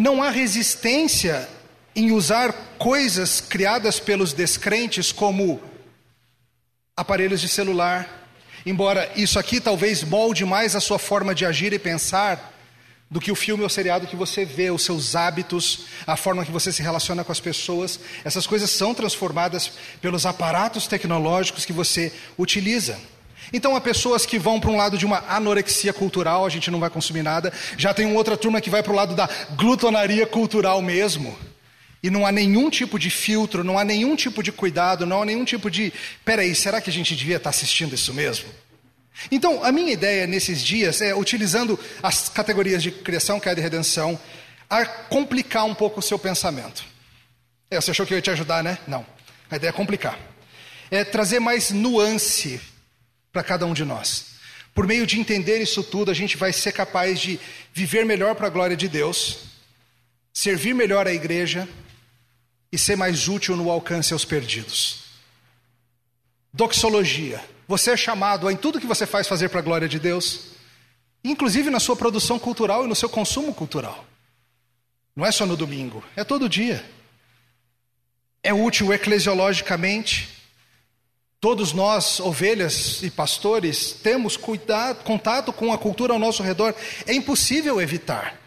não há resistência em usar coisas criadas pelos descrentes como aparelhos de celular, embora isso aqui talvez molde mais a sua forma de agir e pensar do que o filme ou seriado que você vê, os seus hábitos, a forma que você se relaciona com as pessoas. Essas coisas são transformadas pelos aparatos tecnológicos que você utiliza. Então há pessoas que vão para um lado de uma anorexia cultural, a gente não vai consumir nada. Já tem outra turma que vai para o lado da glutonaria cultural mesmo. E não há nenhum tipo de filtro, não há nenhum tipo de cuidado, não há nenhum tipo de. Peraí, será que a gente devia estar assistindo isso mesmo? Então, a minha ideia nesses dias é, utilizando as categorias de criação, queda e redenção, a complicar um pouco o seu pensamento. É, você achou que eu ia te ajudar, né? Não. A ideia é complicar. É trazer mais nuance para cada um de nós. Por meio de entender isso tudo, a gente vai ser capaz de viver melhor para a glória de Deus, servir melhor a igreja e ser mais útil no alcance aos perdidos. Doxologia. Você é chamado a, em tudo que você faz, fazer para a glória de Deus, inclusive na sua produção cultural e no seu consumo cultural. Não é só no domingo, é todo dia. É útil eclesiologicamente. Todos nós, ovelhas e pastores, temos cuidado, contato com a cultura ao nosso redor. É impossível evitar.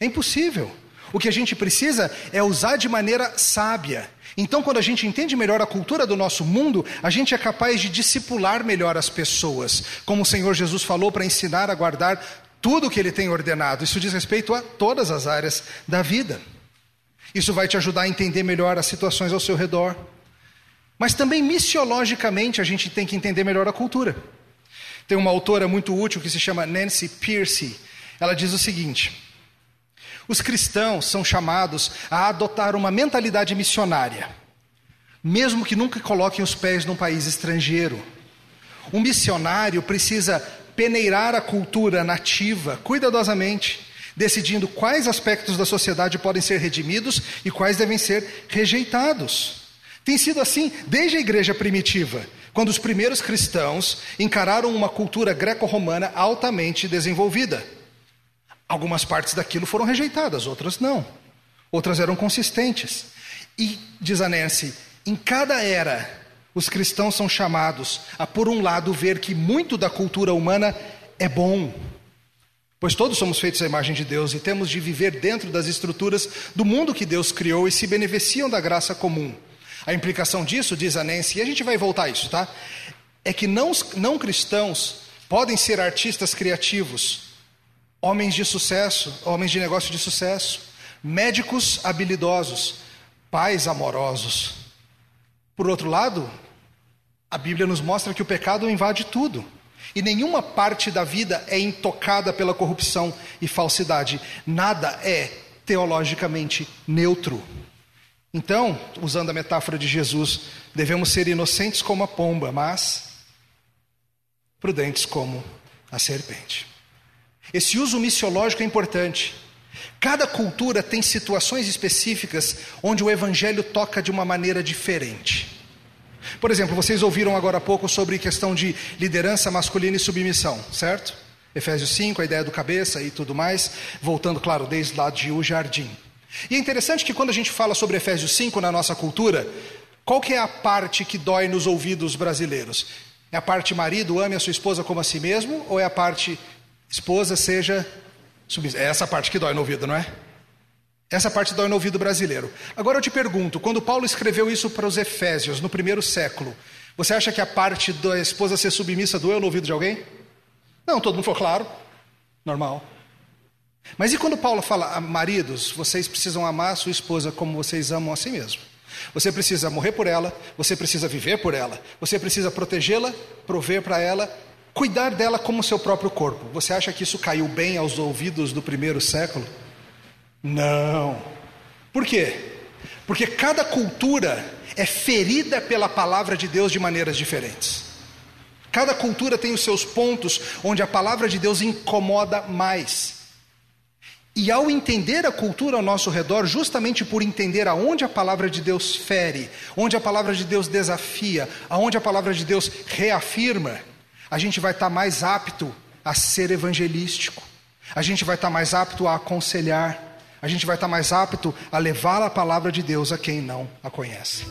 É impossível. O que a gente precisa é usar de maneira sábia. Então, quando a gente entende melhor a cultura do nosso mundo, a gente é capaz de discipular melhor as pessoas, como o Senhor Jesus falou, para ensinar a guardar tudo o que Ele tem ordenado. Isso diz respeito a todas as áreas da vida. Isso vai te ajudar a entender melhor as situações ao seu redor. Mas também missiologicamente a gente tem que entender melhor a cultura. Tem uma autora muito útil que se chama Nancy Pierce. Ela diz o seguinte: os cristãos são chamados a adotar uma mentalidade missionária, mesmo que nunca coloquem os pés num país estrangeiro. Um missionário precisa peneirar a cultura nativa cuidadosamente, decidindo quais aspectos da sociedade podem ser redimidos e quais devem ser rejeitados. Tem sido assim desde a igreja primitiva, quando os primeiros cristãos encararam uma cultura greco-romana altamente desenvolvida. Algumas partes daquilo foram rejeitadas, outras não. Outras eram consistentes. E, diz a Nancy, em cada era, os cristãos são chamados a, por um lado, ver que muito da cultura humana é bom, pois todos somos feitos à imagem de Deus e temos de viver dentro das estruturas do mundo que Deus criou e se beneficiam da graça comum. A implicação disso, diz a Nancy, e a gente vai voltar a isso, tá? É que não, não cristãos podem ser artistas criativos homens de sucesso, homens de negócio de sucesso, médicos habilidosos, pais amorosos. Por outro lado, a Bíblia nos mostra que o pecado invade tudo. E nenhuma parte da vida é intocada pela corrupção e falsidade. Nada é teologicamente neutro. Então, usando a metáfora de Jesus, devemos ser inocentes como a pomba, mas prudentes como a serpente. Esse uso missiológico é importante. Cada cultura tem situações específicas onde o evangelho toca de uma maneira diferente. Por exemplo, vocês ouviram agora há pouco sobre questão de liderança masculina e submissão, certo? Efésios 5, a ideia do cabeça e tudo mais, voltando, claro, desde lá de o jardim. E é interessante que quando a gente fala sobre Efésios 5 na nossa cultura, qual que é a parte que dói nos ouvidos brasileiros? É a parte marido ame a sua esposa como a si mesmo ou é a parte Esposa seja submissa. É essa parte que dói no ouvido, não é? Essa parte dói no ouvido brasileiro. Agora eu te pergunto: quando Paulo escreveu isso para os Efésios, no primeiro século, você acha que a parte da esposa ser submissa doeu no ouvido de alguém? Não, todo mundo falou, claro, normal. Mas e quando Paulo fala, ah, maridos, vocês precisam amar a sua esposa como vocês amam a si mesmo? Você precisa morrer por ela, você precisa viver por ela, você precisa protegê-la, prover para ela cuidar dela como seu próprio corpo. Você acha que isso caiu bem aos ouvidos do primeiro século? Não. Por quê? Porque cada cultura é ferida pela palavra de Deus de maneiras diferentes. Cada cultura tem os seus pontos onde a palavra de Deus incomoda mais. E ao entender a cultura ao nosso redor, justamente por entender aonde a palavra de Deus fere, onde a palavra de Deus desafia, aonde a palavra de Deus reafirma, a gente vai estar mais apto a ser evangelístico, a gente vai estar mais apto a aconselhar, a gente vai estar mais apto a levar a palavra de Deus a quem não a conhece.